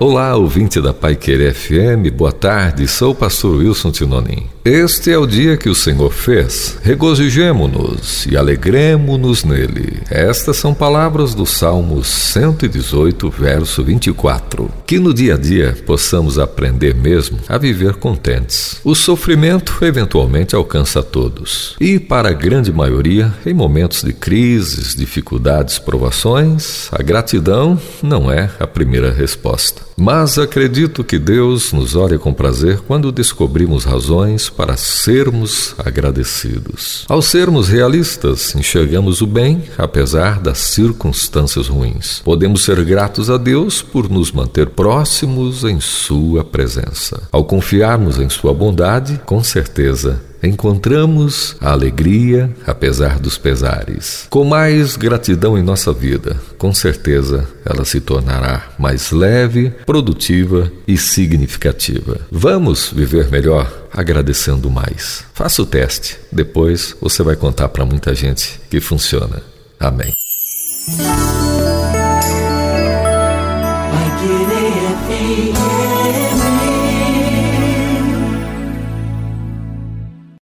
Olá, ouvinte da Pai Querer FM, boa tarde, sou o pastor Wilson Tinonim. Este é o dia que o Senhor fez, regozijemo-nos e alegremo-nos nele. Estas são palavras do Salmo 118, verso 24. Que no dia a dia possamos aprender mesmo a viver contentes. O sofrimento eventualmente alcança a todos, e para a grande maioria, em momentos de crises, dificuldades, provações, a gratidão não é a primeira resposta. Mas acredito que Deus nos olha com prazer quando descobrimos razões para sermos agradecidos. Ao sermos realistas, enxergamos o bem apesar das circunstâncias ruins. Podemos ser gratos a Deus por nos manter próximos em Sua presença. Ao confiarmos em Sua bondade, com certeza encontramos a alegria apesar dos pesares. Com mais gratidão em nossa vida, com certeza ela se tornará mais leve, produtiva e significativa. Vamos viver melhor agradecendo mais. Faça o teste, depois você vai contar para muita gente que funciona. Amém.